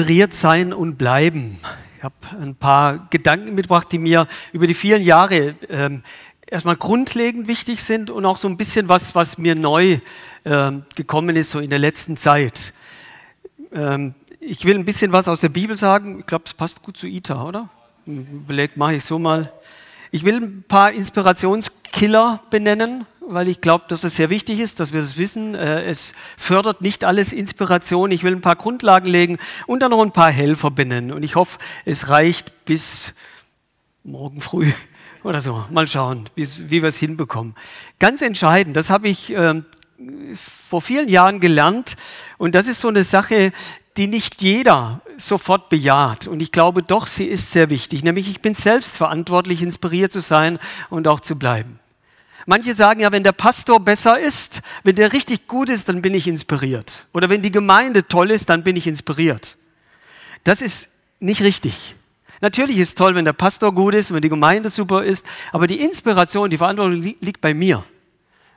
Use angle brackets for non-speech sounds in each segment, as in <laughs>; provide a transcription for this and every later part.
Inspiriert sein und bleiben. Ich habe ein paar Gedanken mitgebracht, die mir über die vielen Jahre ähm, erstmal grundlegend wichtig sind und auch so ein bisschen was, was mir neu ähm, gekommen ist, so in der letzten Zeit. Ähm, ich will ein bisschen was aus der Bibel sagen. Ich glaube, es passt gut zu Ita, oder? Überlegt, mache ich so mal. Ich will ein paar Inspirationskiller benennen, weil ich glaube, dass es sehr wichtig ist, dass wir es wissen. Äh, es fördert nicht alles Inspiration. Ich will ein paar Grundlagen legen und dann noch ein paar Helfer benennen. Und ich hoffe, es reicht bis morgen früh <laughs> oder so. Mal schauen, wie wir es hinbekommen. Ganz entscheidend, das habe ich äh, vor vielen Jahren gelernt. Und das ist so eine Sache, die nicht jeder sofort bejaht. Und ich glaube doch, sie ist sehr wichtig. Nämlich, ich bin selbst verantwortlich, inspiriert zu sein und auch zu bleiben. Manche sagen ja, wenn der Pastor besser ist, wenn der richtig gut ist, dann bin ich inspiriert. Oder wenn die Gemeinde toll ist, dann bin ich inspiriert. Das ist nicht richtig. Natürlich ist es toll, wenn der Pastor gut ist, wenn die Gemeinde super ist, aber die Inspiration, die Verantwortung liegt bei mir.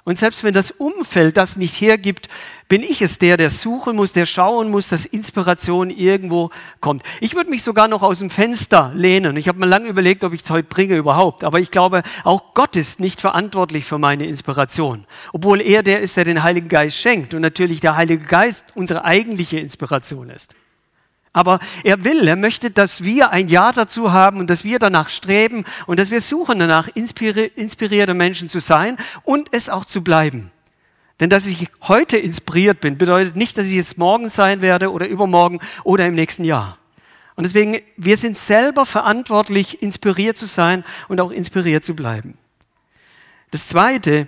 Und selbst wenn das Umfeld das nicht hergibt, bin ich es der, der suchen muss, der schauen muss, dass Inspiration irgendwo kommt. Ich würde mich sogar noch aus dem Fenster lehnen. Ich habe mir lange überlegt, ob ich es heute bringe überhaupt. Aber ich glaube, auch Gott ist nicht verantwortlich für meine Inspiration. Obwohl er der ist, der den Heiligen Geist schenkt und natürlich der Heilige Geist unsere eigentliche Inspiration ist. Aber er will, er möchte, dass wir ein Ja dazu haben und dass wir danach streben und dass wir suchen danach, inspirierte Menschen zu sein und es auch zu bleiben. Denn dass ich heute inspiriert bin, bedeutet nicht, dass ich es morgen sein werde oder übermorgen oder im nächsten Jahr. Und deswegen, wir sind selber verantwortlich, inspiriert zu sein und auch inspiriert zu bleiben. Das Zweite,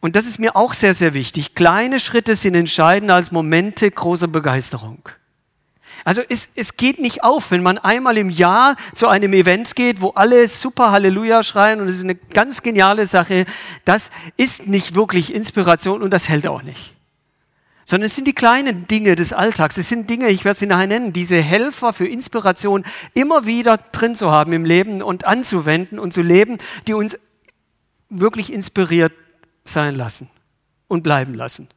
und das ist mir auch sehr, sehr wichtig, kleine Schritte sind entscheidender als Momente großer Begeisterung. Also es, es geht nicht auf, wenn man einmal im Jahr zu einem Event geht, wo alle super Halleluja schreien und es ist eine ganz geniale Sache. Das ist nicht wirklich Inspiration und das hält auch nicht. Sondern es sind die kleinen Dinge des Alltags. Es sind Dinge, ich werde sie nachher nennen, diese Helfer für Inspiration immer wieder drin zu haben im Leben und anzuwenden und zu leben, die uns wirklich inspiriert sein lassen und bleiben lassen.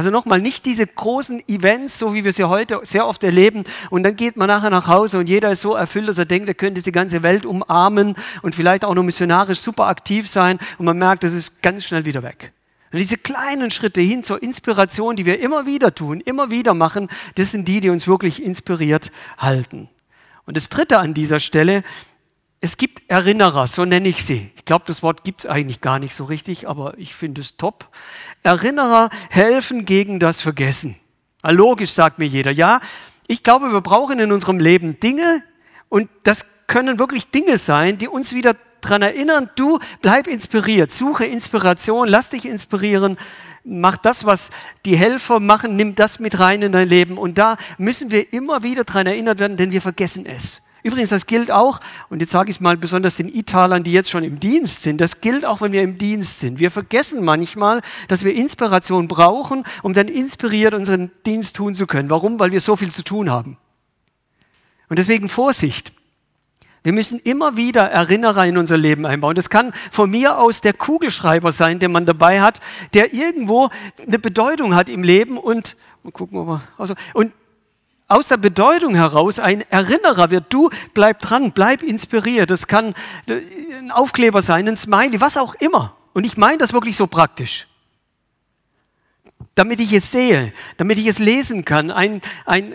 Also nochmal, nicht diese großen Events, so wie wir sie heute sehr oft erleben, und dann geht man nachher nach Hause und jeder ist so erfüllt, dass er denkt, er könnte die ganze Welt umarmen und vielleicht auch noch missionarisch super aktiv sein und man merkt, das ist ganz schnell wieder weg. Und diese kleinen Schritte hin zur Inspiration, die wir immer wieder tun, immer wieder machen, das sind die, die uns wirklich inspiriert halten. Und das Dritte an dieser Stelle, es gibt Erinnerer, so nenne ich sie. Ich glaube, das Wort gibt es eigentlich gar nicht so richtig, aber ich finde es top. Erinnerer helfen gegen das Vergessen. Logisch sagt mir jeder, ja. Ich glaube, wir brauchen in unserem Leben Dinge und das können wirklich Dinge sein, die uns wieder daran erinnern, du bleib inspiriert, suche Inspiration, lass dich inspirieren, mach das, was die Helfer machen, nimm das mit rein in dein Leben. Und da müssen wir immer wieder daran erinnert werden, denn wir vergessen es. Übrigens, das gilt auch, und jetzt sage ich es mal besonders den Italern, die jetzt schon im Dienst sind, das gilt auch, wenn wir im Dienst sind. Wir vergessen manchmal, dass wir Inspiration brauchen, um dann inspiriert unseren Dienst tun zu können. Warum? Weil wir so viel zu tun haben. Und deswegen Vorsicht. Wir müssen immer wieder Erinnerer in unser Leben einbauen. Das kann von mir aus der Kugelschreiber sein, den man dabei hat, der irgendwo eine Bedeutung hat im Leben und, mal gucken, ob wir, also, und aus der Bedeutung heraus ein Erinnerer wird. Du bleib dran, bleib inspiriert. Das kann ein Aufkleber sein, ein Smiley, was auch immer. Und ich meine das wirklich so praktisch. Damit ich es sehe, damit ich es lesen kann, ein, ein,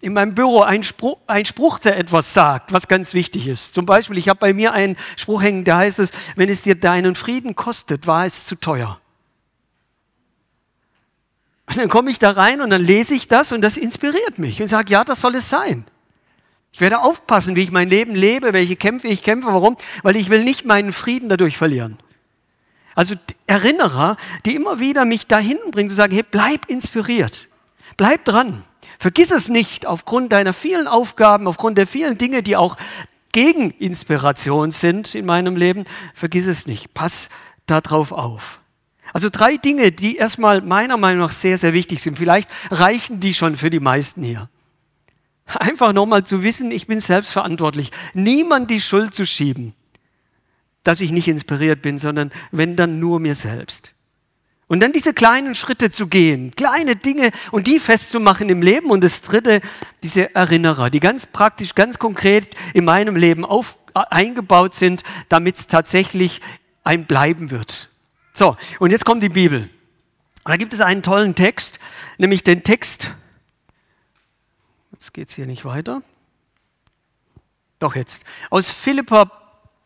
in meinem Büro ein Spruch, ein Spruch, der etwas sagt, was ganz wichtig ist. Zum Beispiel, ich habe bei mir einen Spruch hängen, der heißt es, wenn es dir deinen Frieden kostet, war es zu teuer. Und dann komme ich da rein und dann lese ich das und das inspiriert mich und sage, ja, das soll es sein. Ich werde aufpassen, wie ich mein Leben lebe, welche Kämpfe ich kämpfe. Warum? Weil ich will nicht meinen Frieden dadurch verlieren. Also Erinnerer, die immer wieder mich dahin bringen, zu sagen, hey, bleib inspiriert. Bleib dran. Vergiss es nicht aufgrund deiner vielen Aufgaben, aufgrund der vielen Dinge, die auch gegen Inspiration sind in meinem Leben. Vergiss es nicht. Pass darauf auf. Also drei Dinge, die erstmal meiner Meinung nach sehr, sehr wichtig sind. Vielleicht reichen die schon für die meisten hier. Einfach nochmal zu wissen, ich bin selbstverantwortlich. Niemand die Schuld zu schieben, dass ich nicht inspiriert bin, sondern wenn dann nur mir selbst. Und dann diese kleinen Schritte zu gehen, kleine Dinge und die festzumachen im Leben. Und das dritte, diese Erinnerer, die ganz praktisch, ganz konkret in meinem Leben auf, eingebaut sind, damit es tatsächlich ein Bleiben wird. So, und jetzt kommt die Bibel. Und da gibt es einen tollen Text, nämlich den Text, jetzt geht es hier nicht weiter, doch jetzt, aus Philippa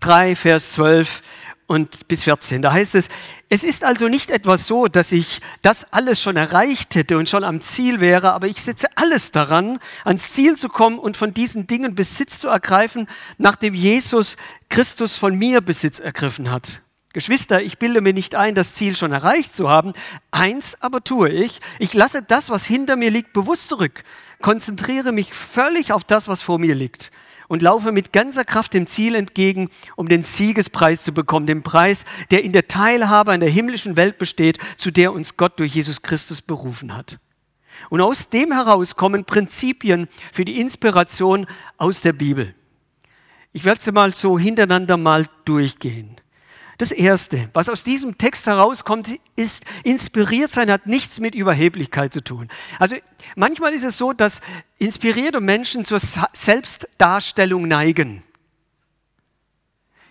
3, Vers 12 und bis 14. Da heißt es, es ist also nicht etwas so, dass ich das alles schon erreicht hätte und schon am Ziel wäre, aber ich setze alles daran, ans Ziel zu kommen und von diesen Dingen Besitz zu ergreifen, nachdem Jesus Christus von mir Besitz ergriffen hat. Geschwister, ich bilde mir nicht ein, das Ziel schon erreicht zu haben. Eins aber tue ich. Ich lasse das, was hinter mir liegt, bewusst zurück, konzentriere mich völlig auf das, was vor mir liegt und laufe mit ganzer Kraft dem Ziel entgegen, um den Siegespreis zu bekommen, den Preis, der in der Teilhabe an der himmlischen Welt besteht, zu der uns Gott durch Jesus Christus berufen hat. Und aus dem heraus kommen Prinzipien für die Inspiration aus der Bibel. Ich werde sie mal so hintereinander mal durchgehen. Das Erste, was aus diesem Text herauskommt, ist, inspiriert sein hat nichts mit Überheblichkeit zu tun. Also manchmal ist es so, dass inspirierte Menschen zur Selbstdarstellung neigen.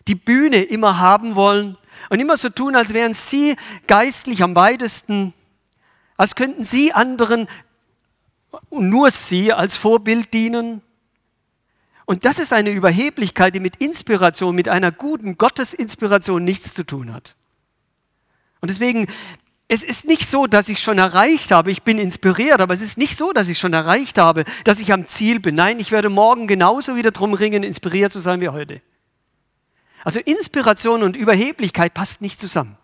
Die Bühne immer haben wollen und immer so tun, als wären sie geistlich am weitesten, als könnten sie anderen und nur sie als Vorbild dienen. Und das ist eine Überheblichkeit, die mit Inspiration, mit einer guten Gottesinspiration nichts zu tun hat. Und deswegen, es ist nicht so, dass ich schon erreicht habe, ich bin inspiriert, aber es ist nicht so, dass ich schon erreicht habe, dass ich am Ziel bin. Nein, ich werde morgen genauso wieder drum ringen, inspiriert zu sein wie heute. Also Inspiration und Überheblichkeit passt nicht zusammen.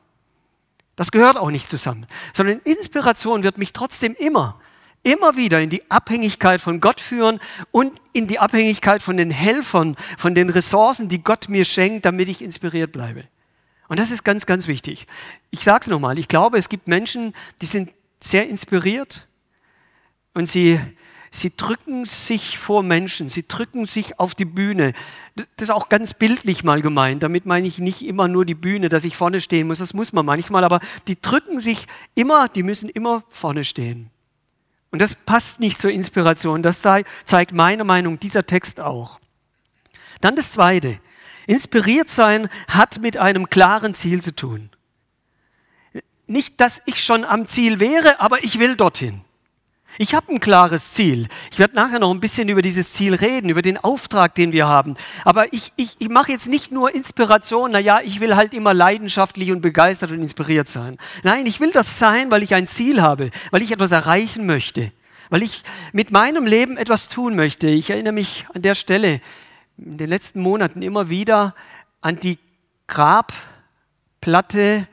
Das gehört auch nicht zusammen, sondern Inspiration wird mich trotzdem immer immer wieder in die Abhängigkeit von Gott führen und in die Abhängigkeit von den Helfern, von den Ressourcen, die Gott mir schenkt, damit ich inspiriert bleibe. Und das ist ganz, ganz wichtig. Ich sage es nochmal, ich glaube, es gibt Menschen, die sind sehr inspiriert und sie, sie drücken sich vor Menschen, sie drücken sich auf die Bühne. Das ist auch ganz bildlich mal gemeint. Damit meine ich nicht immer nur die Bühne, dass ich vorne stehen muss. Das muss man manchmal, aber die drücken sich immer, die müssen immer vorne stehen. Und das passt nicht zur Inspiration. Das zeigt meiner Meinung dieser Text auch. Dann das Zweite. Inspiriert sein hat mit einem klaren Ziel zu tun. Nicht, dass ich schon am Ziel wäre, aber ich will dorthin. Ich habe ein klares Ziel. Ich werde nachher noch ein bisschen über dieses Ziel reden, über den Auftrag, den wir haben. Aber ich, ich, ich mache jetzt nicht nur Inspiration, naja, ich will halt immer leidenschaftlich und begeistert und inspiriert sein. Nein, ich will das sein, weil ich ein Ziel habe, weil ich etwas erreichen möchte, weil ich mit meinem Leben etwas tun möchte. Ich erinnere mich an der Stelle in den letzten Monaten immer wieder an die Grabplatte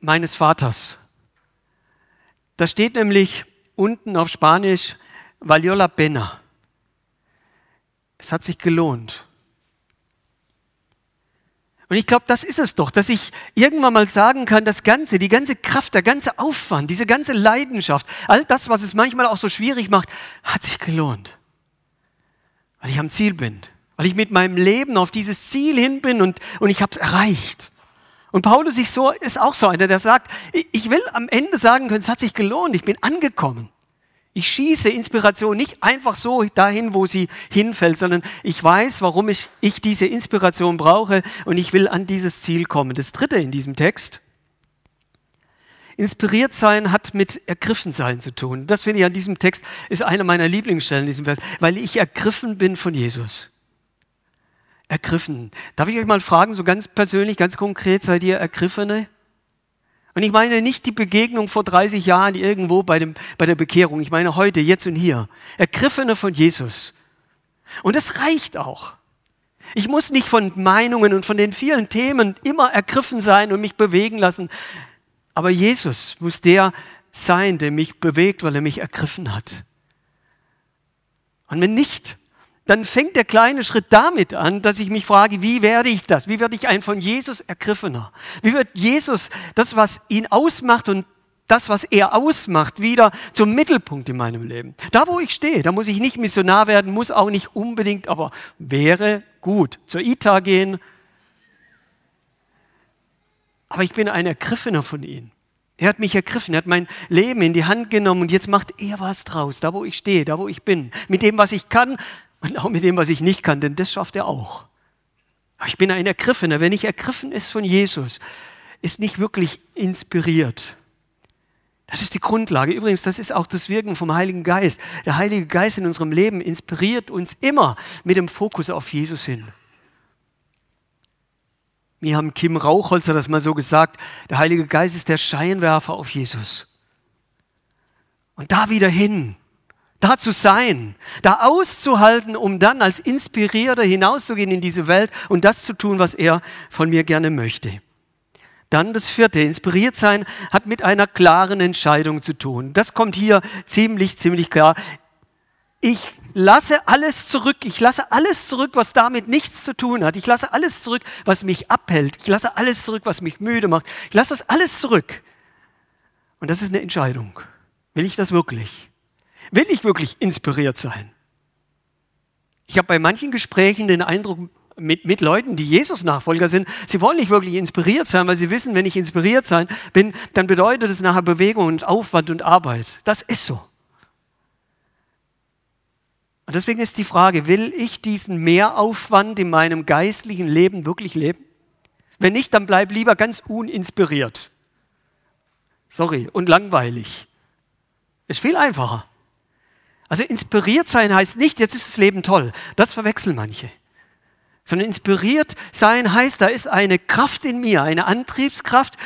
meines Vaters. Da steht nämlich, unten auf Spanisch valió la pena. Es hat sich gelohnt. Und ich glaube, das ist es doch, dass ich irgendwann mal sagen kann, das Ganze, die ganze Kraft, der ganze Aufwand, diese ganze Leidenschaft, all das, was es manchmal auch so schwierig macht, hat sich gelohnt. Weil ich am Ziel bin, weil ich mit meinem Leben auf dieses Ziel hin bin und, und ich habe es erreicht. Und Paulus ist, so, ist auch so einer, der sagt, ich will am Ende sagen können, es hat sich gelohnt, ich bin angekommen. Ich schieße Inspiration nicht einfach so dahin, wo sie hinfällt, sondern ich weiß, warum ich, ich diese Inspiration brauche und ich will an dieses Ziel kommen. Das dritte in diesem Text. Inspiriert sein hat mit ergriffen sein zu tun. Das finde ich an diesem Text ist eine meiner Lieblingsstellen in diesem Vers, weil ich ergriffen bin von Jesus ergriffen. Darf ich euch mal fragen, so ganz persönlich, ganz konkret, seid ihr Ergriffene? Und ich meine nicht die Begegnung vor 30 Jahren irgendwo bei, dem, bei der Bekehrung. Ich meine heute, jetzt und hier. Ergriffene von Jesus. Und das reicht auch. Ich muss nicht von Meinungen und von den vielen Themen immer ergriffen sein und mich bewegen lassen. Aber Jesus muss der sein, der mich bewegt, weil er mich ergriffen hat. Und wenn nicht, dann fängt der kleine Schritt damit an, dass ich mich frage, wie werde ich das? Wie werde ich ein von Jesus ergriffener? Wie wird Jesus das, was ihn ausmacht und das, was er ausmacht, wieder zum Mittelpunkt in meinem Leben? Da, wo ich stehe, da muss ich nicht Missionar werden, muss auch nicht unbedingt, aber wäre gut. Zur ITA gehen. Aber ich bin ein Ergriffener von ihm. Er hat mich ergriffen, er hat mein Leben in die Hand genommen und jetzt macht er was draus, da wo ich stehe, da wo ich bin, mit dem, was ich kann, und auch mit dem, was ich nicht kann, denn das schafft er auch. Ich bin ein Ergriffener. Wer nicht ergriffen ist von Jesus, ist nicht wirklich inspiriert. Das ist die Grundlage. Übrigens, das ist auch das Wirken vom Heiligen Geist. Der Heilige Geist in unserem Leben inspiriert uns immer mit dem Fokus auf Jesus hin. Mir haben Kim Rauchholzer das mal so gesagt, der Heilige Geist ist der Scheinwerfer auf Jesus. Und da wieder hin, da zu sein, da auszuhalten, um dann als Inspirierter hinauszugehen in diese Welt und das zu tun, was er von mir gerne möchte. Dann das vierte, inspiriert sein hat mit einer klaren Entscheidung zu tun. Das kommt hier ziemlich, ziemlich klar. Ich lasse alles zurück. Ich lasse alles zurück, was damit nichts zu tun hat. Ich lasse alles zurück, was mich abhält. Ich lasse alles zurück, was mich müde macht. Ich lasse das alles zurück. Und das ist eine Entscheidung. Will ich das wirklich? Will ich wirklich inspiriert sein? Ich habe bei manchen Gesprächen den Eindruck, mit, mit Leuten, die Jesus-Nachfolger sind, sie wollen nicht wirklich inspiriert sein, weil sie wissen, wenn ich inspiriert sein bin, dann bedeutet es nachher Bewegung und Aufwand und Arbeit. Das ist so. Und deswegen ist die Frage, will ich diesen Mehraufwand in meinem geistlichen Leben wirklich leben? Wenn nicht, dann bleib lieber ganz uninspiriert. Sorry, und langweilig. Ist viel einfacher. Also inspiriert sein heißt nicht, jetzt ist das Leben toll. Das verwechseln manche. Sondern inspiriert sein heißt, da ist eine Kraft in mir, eine Antriebskraft,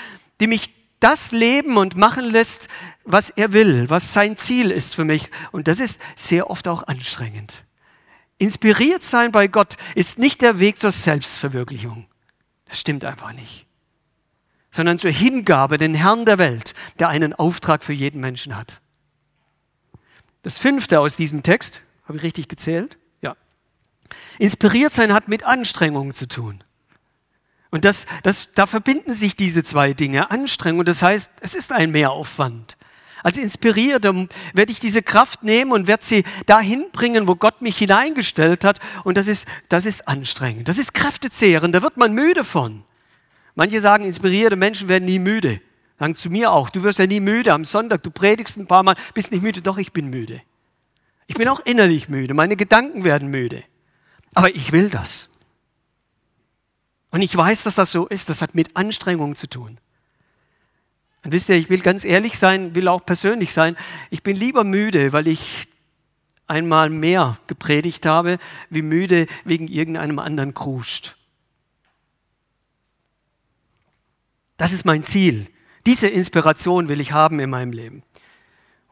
die mich das leben und machen lässt, was er will, was sein Ziel ist für mich. Und das ist sehr oft auch anstrengend. Inspiriert sein bei Gott ist nicht der Weg zur Selbstverwirklichung. Das stimmt einfach nicht. Sondern zur Hingabe, den Herrn der Welt, der einen Auftrag für jeden Menschen hat. Das fünfte aus diesem Text, habe ich richtig gezählt? Ja. Inspiriert sein hat mit Anstrengungen zu tun. Und das, das, da verbinden sich diese zwei Dinge, Anstrengung, das heißt, es ist ein Mehraufwand. Als Inspirierter werde ich diese Kraft nehmen und werde sie dahin bringen, wo Gott mich hineingestellt hat. Und das ist, das ist anstrengend. Das ist kräftezehrend. Da wird man müde von. Manche sagen, inspirierte Menschen werden nie müde. Sagen zu mir auch, du wirst ja nie müde am Sonntag, du predigst ein paar Mal, bist nicht müde. Doch, ich bin müde. Ich bin auch innerlich müde, meine Gedanken werden müde. Aber ich will das. Und ich weiß, dass das so ist, das hat mit Anstrengung zu tun. Und wisst ihr, ich will ganz ehrlich sein, will auch persönlich sein, ich bin lieber müde, weil ich einmal mehr gepredigt habe, wie müde wegen irgendeinem anderen kruscht. Das ist mein Ziel. Diese Inspiration will ich haben in meinem Leben.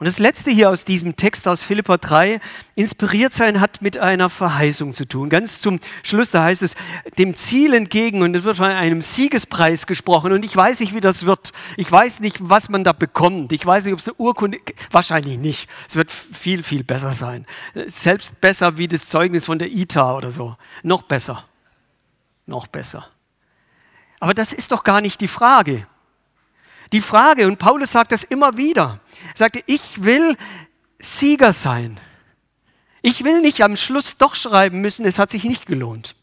Und das letzte hier aus diesem Text aus Philippa 3, inspiriert sein hat mit einer Verheißung zu tun. Ganz zum Schluss, da heißt es, dem Ziel entgegen und es wird von einem Siegespreis gesprochen und ich weiß nicht, wie das wird. Ich weiß nicht, was man da bekommt. Ich weiß nicht, ob es eine Urkunde, wahrscheinlich nicht. Es wird viel, viel besser sein. Selbst besser wie das Zeugnis von der ITA oder so. Noch besser. Noch besser. Aber das ist doch gar nicht die Frage die Frage, und Paulus sagt das immer wieder, er sagte, ich will Sieger sein. Ich will nicht am Schluss doch schreiben müssen, es hat sich nicht gelohnt.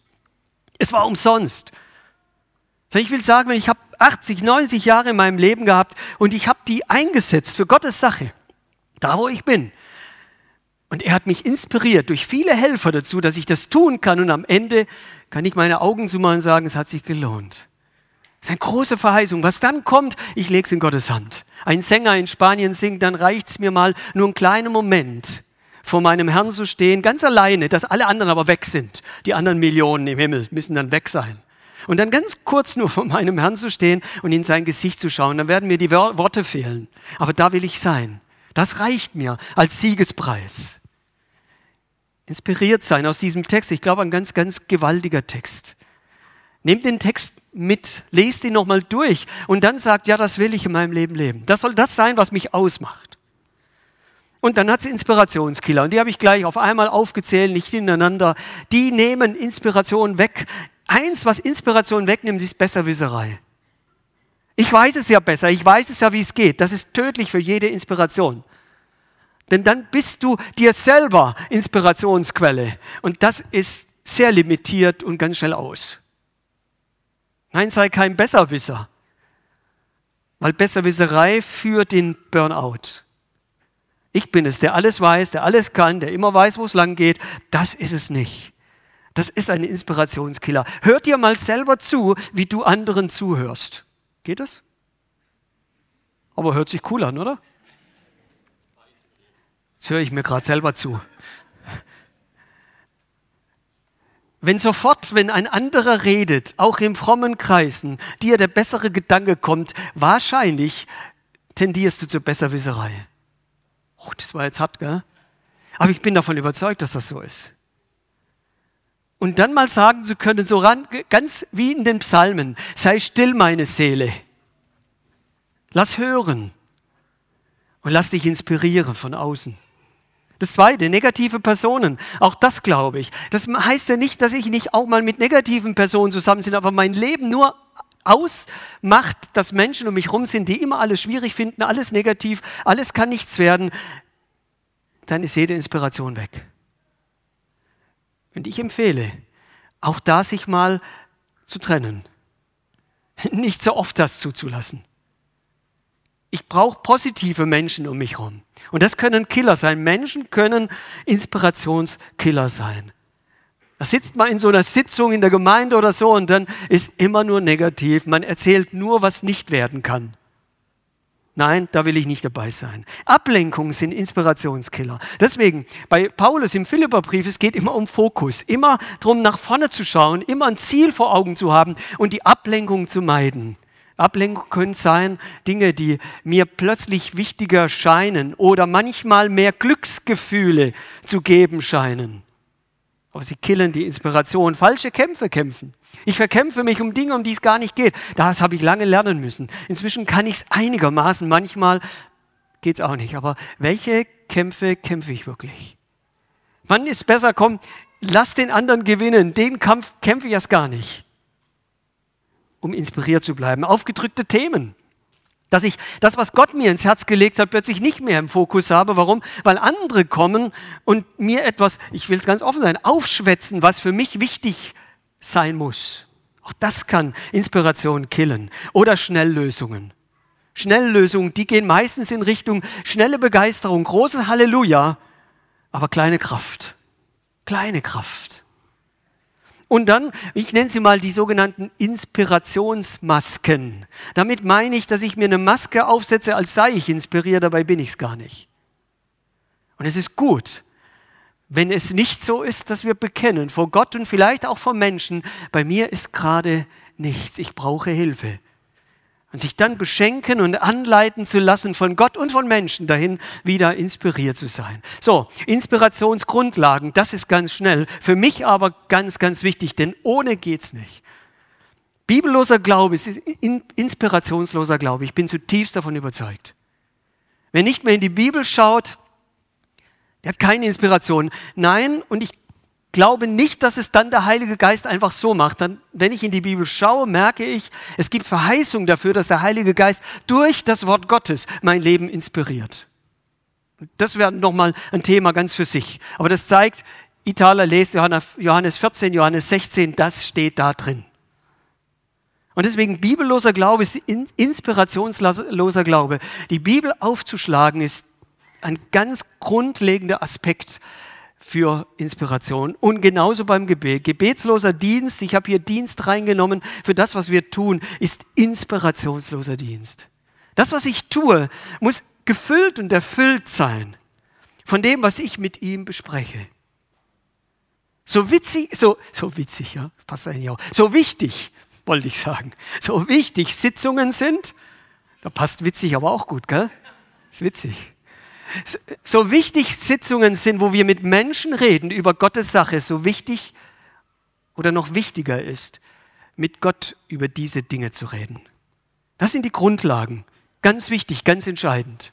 Es war umsonst. Ich will sagen, ich habe 80, 90 Jahre in meinem Leben gehabt und ich habe die eingesetzt für Gottes Sache, da wo ich bin. Und er hat mich inspiriert durch viele Helfer dazu, dass ich das tun kann und am Ende kann ich meine Augen zumachen und sagen, es hat sich gelohnt. Das ist eine große Verheißung. Was dann kommt, ich lege es in Gottes Hand. Ein Sänger in Spanien singt, dann reicht es mir mal nur einen kleinen Moment vor meinem Herrn zu stehen, ganz alleine, dass alle anderen aber weg sind. Die anderen Millionen im Himmel müssen dann weg sein. Und dann ganz kurz nur vor meinem Herrn zu stehen und in sein Gesicht zu schauen, dann werden mir die Worte fehlen. Aber da will ich sein. Das reicht mir als Siegespreis. Inspiriert sein aus diesem Text. Ich glaube, ein ganz, ganz gewaltiger Text. Nehmt den Text mit, lest ihn nochmal durch und dann sagt, ja, das will ich in meinem Leben leben. Das soll das sein, was mich ausmacht. Und dann hat es Inspirationskiller. Und die habe ich gleich auf einmal aufgezählt, nicht hintereinander. Die nehmen Inspiration weg. Eins, was Inspiration wegnimmt, ist Besserwisserei. Ich weiß es ja besser, ich weiß es ja, wie es geht. Das ist tödlich für jede Inspiration. Denn dann bist du dir selber Inspirationsquelle. Und das ist sehr limitiert und ganz schnell aus. Nein, sei kein Besserwisser. Weil Besserwisserei führt in Burnout. Ich bin es, der alles weiß, der alles kann, der immer weiß, wo es lang geht. Das ist es nicht. Das ist ein Inspirationskiller. Hört dir mal selber zu, wie du anderen zuhörst. Geht das? Aber hört sich cool an, oder? Jetzt höre ich mir gerade selber zu. Wenn sofort, wenn ein anderer redet, auch in frommen Kreisen, dir der bessere Gedanke kommt, wahrscheinlich tendierst du zur Besserwisserei. Oh, das war jetzt hart, gell? Aber ich bin davon überzeugt, dass das so ist. Und dann mal sagen zu können, so ran, ganz wie in den Psalmen, sei still, meine Seele. Lass hören und lass dich inspirieren von außen. Das zweite, negative Personen. Auch das glaube ich. Das heißt ja nicht, dass ich nicht auch mal mit negativen Personen zusammen bin, aber mein Leben nur ausmacht, dass Menschen um mich herum sind, die immer alles schwierig finden, alles negativ, alles kann nichts werden, dann ist jede Inspiration weg. Und ich empfehle, auch da sich mal zu trennen. Nicht so oft das zuzulassen. Ich brauche positive Menschen um mich herum. Und das können Killer sein. Menschen können Inspirationskiller sein. Da sitzt man in so einer Sitzung in der Gemeinde oder so und dann ist immer nur negativ. Man erzählt nur, was nicht werden kann. Nein, da will ich nicht dabei sein. Ablenkungen sind Inspirationskiller. Deswegen, bei Paulus im Philipperbrief, es geht immer um Fokus, immer darum, nach vorne zu schauen, immer ein Ziel vor Augen zu haben und die Ablenkung zu meiden. Ablenkung können sein Dinge, die mir plötzlich wichtiger scheinen oder manchmal mehr Glücksgefühle zu geben scheinen. Aber sie killen die Inspiration. Falsche Kämpfe kämpfen. Ich verkämpfe mich um Dinge, um die es gar nicht geht. Das habe ich lange lernen müssen. Inzwischen kann ich es einigermaßen. Manchmal geht es auch nicht. Aber welche Kämpfe kämpfe ich wirklich? Wann ist besser, komm, lass den anderen gewinnen. Den Kampf kämpfe ich erst gar nicht. Um inspiriert zu bleiben. Aufgedrückte Themen dass ich das, was Gott mir ins Herz gelegt hat, plötzlich nicht mehr im Fokus habe. Warum? Weil andere kommen und mir etwas, ich will es ganz offen sein, aufschwätzen, was für mich wichtig sein muss. Auch das kann Inspiration killen. Oder Schnelllösungen. Schnelllösungen, die gehen meistens in Richtung schnelle Begeisterung, großes Halleluja, aber kleine Kraft. Kleine Kraft. Und dann, ich nenne sie mal die sogenannten Inspirationsmasken. Damit meine ich, dass ich mir eine Maske aufsetze, als sei ich inspiriert, dabei bin ich es gar nicht. Und es ist gut, wenn es nicht so ist, dass wir bekennen vor Gott und vielleicht auch vor Menschen, bei mir ist gerade nichts, ich brauche Hilfe und sich dann beschenken und anleiten zu lassen von Gott und von Menschen dahin, wieder inspiriert zu sein. So, Inspirationsgrundlagen, das ist ganz schnell. Für mich aber ganz, ganz wichtig, denn ohne geht's nicht. Bibelloser Glaube ist inspirationsloser Glaube. Ich bin zutiefst davon überzeugt. Wer nicht mehr in die Bibel schaut, der hat keine Inspiration. Nein, und ich glaube nicht, dass es dann der Heilige Geist einfach so macht. Dann, wenn ich in die Bibel schaue, merke ich, es gibt Verheißung dafür, dass der Heilige Geist durch das Wort Gottes mein Leben inspiriert. Das wäre nochmal ein Thema ganz für sich. Aber das zeigt, Italer lest Johannes 14, Johannes 16, das steht da drin. Und deswegen bibelloser Glaube ist inspirationsloser Glaube. Die Bibel aufzuschlagen ist ein ganz grundlegender Aspekt für Inspiration. Und genauso beim Gebet. Gebetsloser Dienst, ich habe hier Dienst reingenommen, für das, was wir tun, ist inspirationsloser Dienst. Das, was ich tue, muss gefüllt und erfüllt sein von dem, was ich mit ihm bespreche. So witzig, so, so witzig, ja, passt eigentlich auch. So wichtig, wollte ich sagen. So wichtig Sitzungen sind, da passt witzig aber auch gut, gell? Ist witzig so wichtig Sitzungen sind, wo wir mit Menschen reden über Gottes Sache, so wichtig oder noch wichtiger ist, mit Gott über diese Dinge zu reden. Das sind die Grundlagen. Ganz wichtig, ganz entscheidend.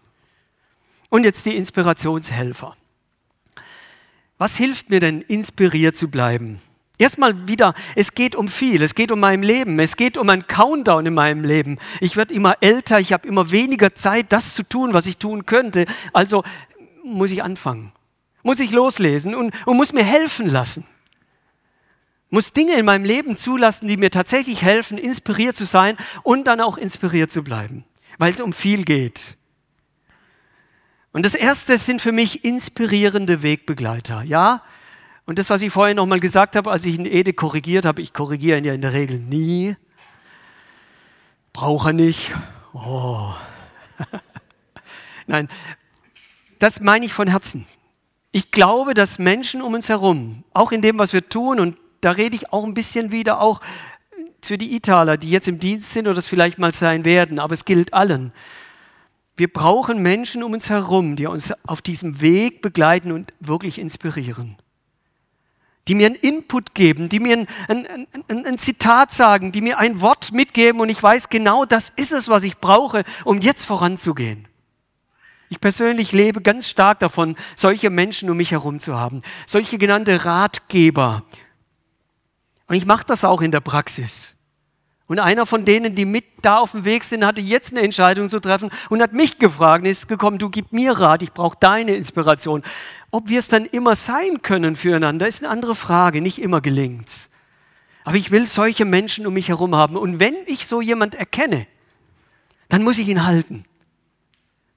Und jetzt die Inspirationshelfer. Was hilft mir denn, inspiriert zu bleiben? Erstmal wieder, es geht um viel, es geht um mein Leben, es geht um einen Countdown in meinem Leben. Ich werde immer älter, ich habe immer weniger Zeit, das zu tun, was ich tun könnte. Also muss ich anfangen, muss ich loslesen und, und muss mir helfen lassen. Muss Dinge in meinem Leben zulassen, die mir tatsächlich helfen, inspiriert zu sein und dann auch inspiriert zu bleiben, weil es um viel geht. Und das erste sind für mich inspirierende Wegbegleiter. Ja, und das, was ich vorhin nochmal gesagt habe, als ich in Ede korrigiert habe, ich korrigiere ihn ja in der Regel nie. Brauche nicht. Oh. <laughs> Nein, das meine ich von Herzen. Ich glaube, dass Menschen um uns herum, auch in dem, was wir tun, und da rede ich auch ein bisschen wieder auch für die Italer, die jetzt im Dienst sind oder das vielleicht mal sein werden, aber es gilt allen. Wir brauchen Menschen um uns herum, die uns auf diesem Weg begleiten und wirklich inspirieren die mir einen Input geben, die mir ein, ein, ein, ein, Zitat sagen, die mir ein Wort mitgeben und ich weiß genau, das ist es, was ich brauche, um jetzt voranzugehen. Ich persönlich lebe ganz stark davon, solche Menschen um mich herum zu haben, solche genannte Ratgeber. Und ich mache das auch in der Praxis. Und einer von denen, die mit da auf dem Weg sind, hatte jetzt eine Entscheidung zu treffen und hat mich gefragt, ist gekommen, du gib mir Rat, ich brauche deine Inspiration. Ob wir es dann immer sein können füreinander, ist eine andere Frage, nicht immer gelingt's. Aber ich will solche Menschen um mich herum haben. Und wenn ich so jemand erkenne, dann muss ich ihn halten.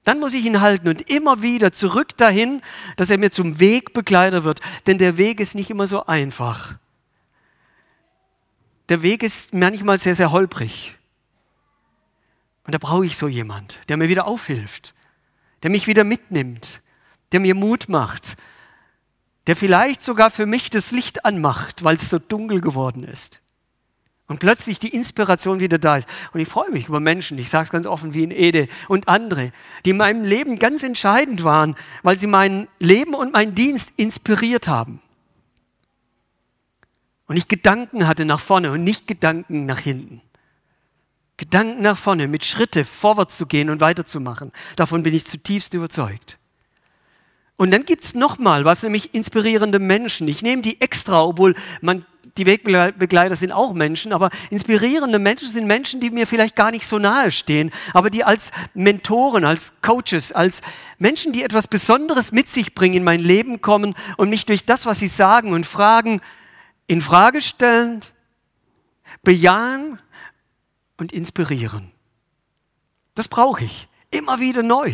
Dann muss ich ihn halten und immer wieder zurück dahin, dass er mir zum Wegbegleiter wird. Denn der Weg ist nicht immer so einfach der Weg ist manchmal sehr, sehr holprig. Und da brauche ich so jemand, der mir wieder aufhilft, der mich wieder mitnimmt, der mir Mut macht, der vielleicht sogar für mich das Licht anmacht, weil es so dunkel geworden ist. Und plötzlich die Inspiration wieder da ist. Und ich freue mich über Menschen, ich sage es ganz offen wie in Ede und andere, die in meinem Leben ganz entscheidend waren, weil sie mein Leben und meinen Dienst inspiriert haben. Und ich Gedanken hatte nach vorne und nicht Gedanken nach hinten. Gedanken nach vorne, mit Schritte vorwärts zu gehen und weiterzumachen. Davon bin ich zutiefst überzeugt. Und dann gibt's noch mal was, nämlich inspirierende Menschen. Ich nehme die extra, obwohl man, die Wegbegleiter sind auch Menschen, aber inspirierende Menschen sind Menschen, die mir vielleicht gar nicht so nahe stehen, aber die als Mentoren, als Coaches, als Menschen, die etwas Besonderes mit sich bringen, in mein Leben kommen und mich durch das, was sie sagen und fragen, in Frage stellen, bejahen und inspirieren. Das brauche ich immer wieder neu.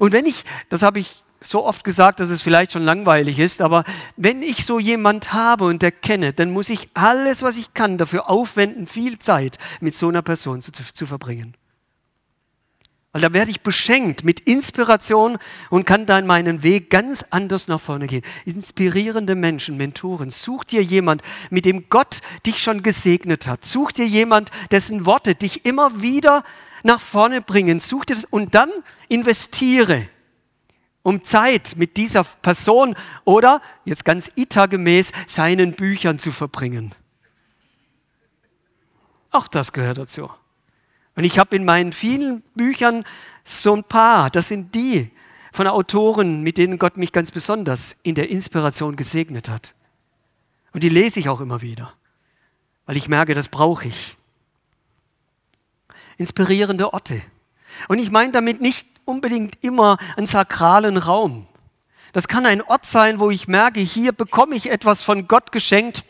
Und wenn ich, das habe ich so oft gesagt, dass es vielleicht schon langweilig ist, aber wenn ich so jemand habe und erkenne, dann muss ich alles, was ich kann, dafür aufwenden, viel Zeit mit so einer Person zu, zu verbringen. Weil da werde ich beschenkt mit Inspiration und kann dann meinen Weg ganz anders nach vorne gehen. Inspirierende Menschen, Mentoren. Such dir jemand, mit dem Gott dich schon gesegnet hat. Such dir jemand, dessen Worte dich immer wieder nach vorne bringen. Such dir das und dann investiere, um Zeit mit dieser Person oder, jetzt ganz ITA-gemäß, seinen Büchern zu verbringen. Auch das gehört dazu. Und ich habe in meinen vielen Büchern so ein paar, das sind die von Autoren, mit denen Gott mich ganz besonders in der Inspiration gesegnet hat. Und die lese ich auch immer wieder, weil ich merke, das brauche ich. Inspirierende Orte. Und ich meine damit nicht unbedingt immer einen sakralen Raum. Das kann ein Ort sein, wo ich merke, hier bekomme ich etwas von Gott geschenkt,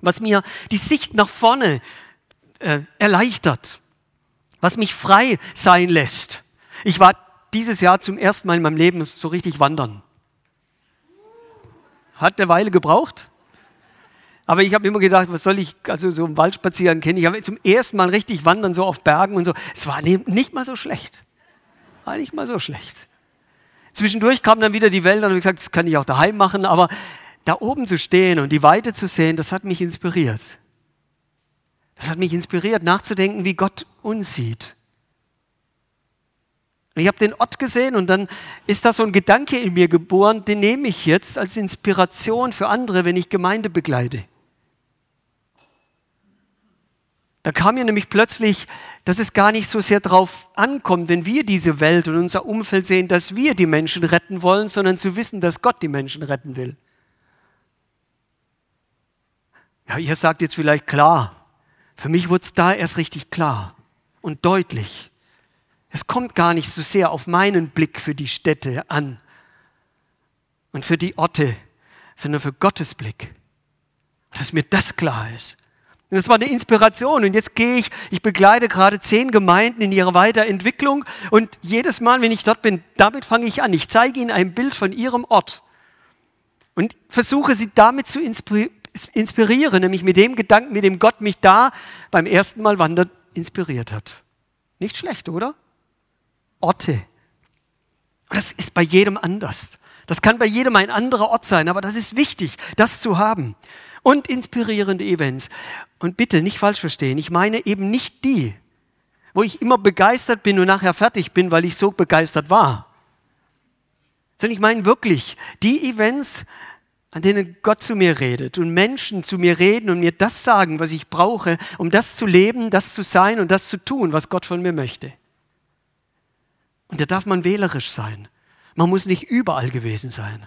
was mir die Sicht nach vorne äh, erleichtert was mich frei sein lässt. Ich war dieses Jahr zum ersten Mal in meinem Leben so richtig wandern. Hat eine Weile gebraucht. Aber ich habe immer gedacht, was soll ich, also so im Wald spazieren kennen. Ich habe zum ersten Mal richtig wandern, so auf Bergen und so. Es war nicht mal so schlecht. War nicht mal so schlecht. Zwischendurch kamen dann wieder die Wälder und ich gesagt, das kann ich auch daheim machen, aber da oben zu stehen und die Weite zu sehen, das hat mich inspiriert. Das hat mich inspiriert, nachzudenken, wie Gott uns sieht. Ich habe den Ort gesehen und dann ist da so ein Gedanke in mir geboren, den nehme ich jetzt als Inspiration für andere, wenn ich Gemeinde begleite. Da kam mir nämlich plötzlich, dass es gar nicht so sehr darauf ankommt, wenn wir diese Welt und unser Umfeld sehen, dass wir die Menschen retten wollen, sondern zu wissen, dass Gott die Menschen retten will. Ja, ihr sagt jetzt vielleicht klar. Für mich wurde es da erst richtig klar und deutlich. Es kommt gar nicht so sehr auf meinen Blick für die Städte an und für die Orte, sondern für Gottes Blick. Dass mir das klar ist. Und das war eine Inspiration. Und jetzt gehe ich, ich begleite gerade zehn Gemeinden in ihrer Weiterentwicklung. Und jedes Mal, wenn ich dort bin, damit fange ich an. Ich zeige ihnen ein Bild von ihrem Ort. Und versuche sie damit zu inspirieren, nämlich mit dem Gedanken, mit dem Gott mich da beim ersten Mal wandern inspiriert hat. Nicht schlecht, oder? Orte. Das ist bei jedem anders. Das kann bei jedem ein anderer Ort sein, aber das ist wichtig, das zu haben. Und inspirierende Events. Und bitte nicht falsch verstehen, ich meine eben nicht die, wo ich immer begeistert bin und nachher fertig bin, weil ich so begeistert war. Sondern ich meine wirklich die Events, an denen Gott zu mir redet und Menschen zu mir reden und mir das sagen, was ich brauche, um das zu leben, das zu sein und das zu tun, was Gott von mir möchte. Und da darf man wählerisch sein. Man muss nicht überall gewesen sein.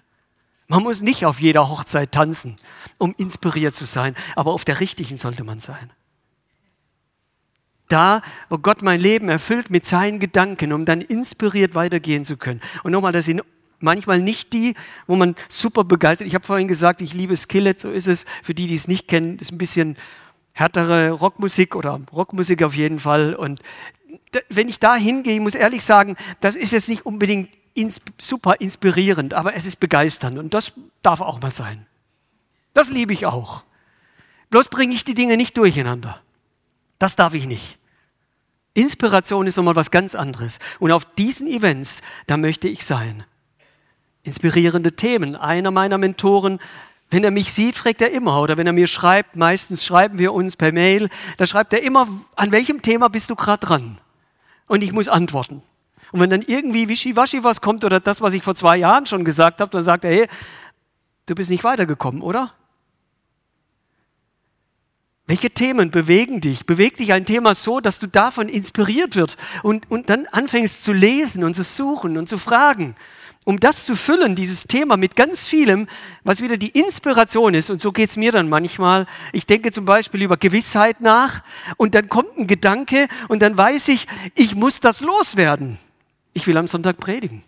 Man muss nicht auf jeder Hochzeit tanzen, um inspiriert zu sein, aber auf der richtigen sollte man sein. Da, wo Gott mein Leben erfüllt mit seinen Gedanken, um dann inspiriert weitergehen zu können. Und nochmal, das sind manchmal nicht die, wo man super begeistert. Ich habe vorhin gesagt, ich liebe Skillet, so ist es. Für die, die es nicht kennen, ist ein bisschen härtere Rockmusik oder Rockmusik auf jeden Fall. Und wenn ich da hingehe, ich muss ehrlich sagen, das ist jetzt nicht unbedingt ins, super inspirierend, aber es ist begeisternd und das darf auch mal sein. Das liebe ich auch. Bloß bringe ich die Dinge nicht durcheinander. Das darf ich nicht. Inspiration ist nochmal was ganz anderes. Und auf diesen Events, da möchte ich sein. Inspirierende Themen. Einer meiner Mentoren, wenn er mich sieht, fragt er immer, oder wenn er mir schreibt, meistens schreiben wir uns per Mail, da schreibt er immer, an welchem Thema bist du gerade dran? Und ich muss antworten. Und wenn dann irgendwie wischiwaschi was kommt oder das, was ich vor zwei Jahren schon gesagt habe, dann sagt er, hey, du bist nicht weitergekommen, oder? Welche Themen bewegen dich? Bewegt dich ein Thema so, dass du davon inspiriert wirst und, und dann anfängst zu lesen und zu suchen und zu fragen, um das zu füllen, dieses Thema mit ganz vielem, was wieder die Inspiration ist. Und so geht es mir dann manchmal. Ich denke zum Beispiel über Gewissheit nach und dann kommt ein Gedanke und dann weiß ich, ich muss das loswerden. Ich will am Sonntag predigen.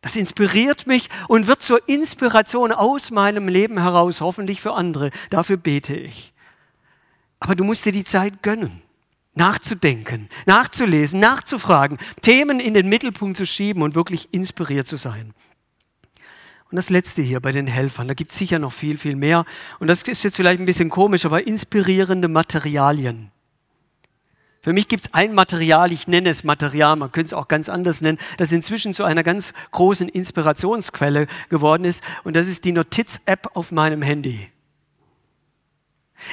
Das inspiriert mich und wird zur Inspiration aus meinem Leben heraus, hoffentlich für andere. Dafür bete ich. Aber du musst dir die Zeit gönnen, nachzudenken, nachzulesen, nachzufragen, Themen in den Mittelpunkt zu schieben und wirklich inspiriert zu sein. Und das Letzte hier bei den Helfern, da gibt es sicher noch viel, viel mehr. Und das ist jetzt vielleicht ein bisschen komisch, aber inspirierende Materialien. Für mich gibt es ein Material, ich nenne es Material, man könnte es auch ganz anders nennen, das inzwischen zu einer ganz großen Inspirationsquelle geworden ist und das ist die Notiz-App auf meinem Handy.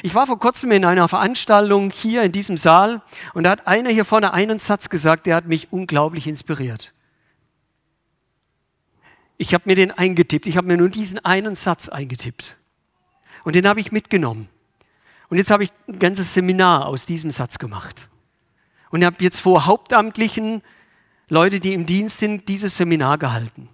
Ich war vor kurzem in einer Veranstaltung hier in diesem Saal und da hat einer hier vorne einen Satz gesagt, der hat mich unglaublich inspiriert. Ich habe mir den eingetippt, ich habe mir nur diesen einen Satz eingetippt und den habe ich mitgenommen. Und jetzt habe ich ein ganzes Seminar aus diesem Satz gemacht. Und habe jetzt vor Hauptamtlichen, Leute, die im Dienst sind, dieses Seminar gehalten.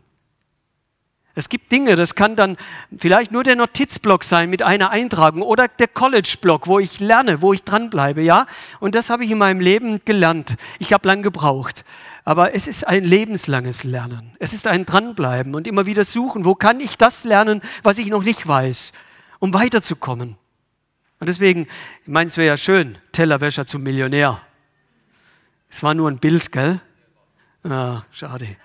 Es gibt Dinge, das kann dann vielleicht nur der Notizblock sein mit einer Eintragung oder der College-Block, wo ich lerne, wo ich dranbleibe, ja. Und das habe ich in meinem Leben gelernt. Ich habe lang gebraucht. Aber es ist ein lebenslanges Lernen. Es ist ein Dranbleiben und immer wieder suchen, wo kann ich das lernen, was ich noch nicht weiß, um weiterzukommen. Und deswegen, ich meine, es wäre ja schön, Tellerwäscher zum Millionär. Es war nur ein Bild, gell? Ah, schade.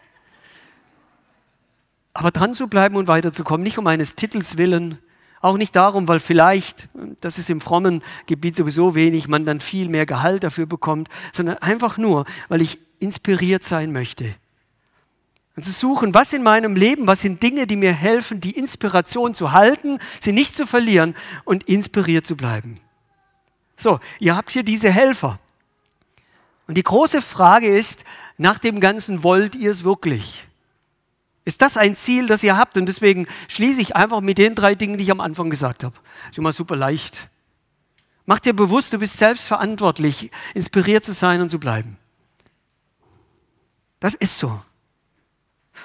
Aber dran zu bleiben und weiterzukommen, nicht um eines Titels willen, auch nicht darum, weil vielleicht, das ist im frommen Gebiet sowieso wenig, man dann viel mehr Gehalt dafür bekommt, sondern einfach nur, weil ich inspiriert sein möchte. Und zu suchen, was in meinem Leben, was sind Dinge, die mir helfen, die Inspiration zu halten, sie nicht zu verlieren und inspiriert zu bleiben. So, ihr habt hier diese Helfer. Und die große Frage ist, nach dem Ganzen wollt ihr es wirklich? Ist das ein Ziel, das ihr habt? Und deswegen schließe ich einfach mit den drei Dingen, die ich am Anfang gesagt habe. Schon mal super leicht. Mach dir bewusst, du bist selbst verantwortlich, inspiriert zu sein und zu bleiben. Das ist so.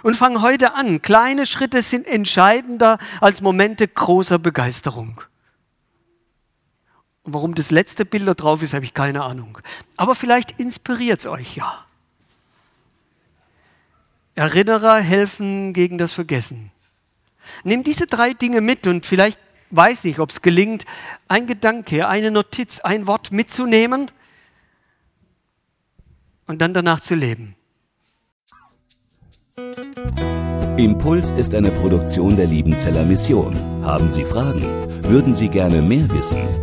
Und fang heute an. Kleine Schritte sind entscheidender als Momente großer Begeisterung. Und warum das letzte Bild da drauf ist, habe ich keine Ahnung. Aber vielleicht inspiriert es euch ja. Erinnerer helfen gegen das Vergessen. Nimm diese drei Dinge mit und vielleicht weiß nicht, ob es gelingt, ein Gedanke, eine Notiz, ein Wort mitzunehmen und dann danach zu leben. Impuls ist eine Produktion der Liebenzeller Mission. Haben Sie Fragen? Würden Sie gerne mehr wissen?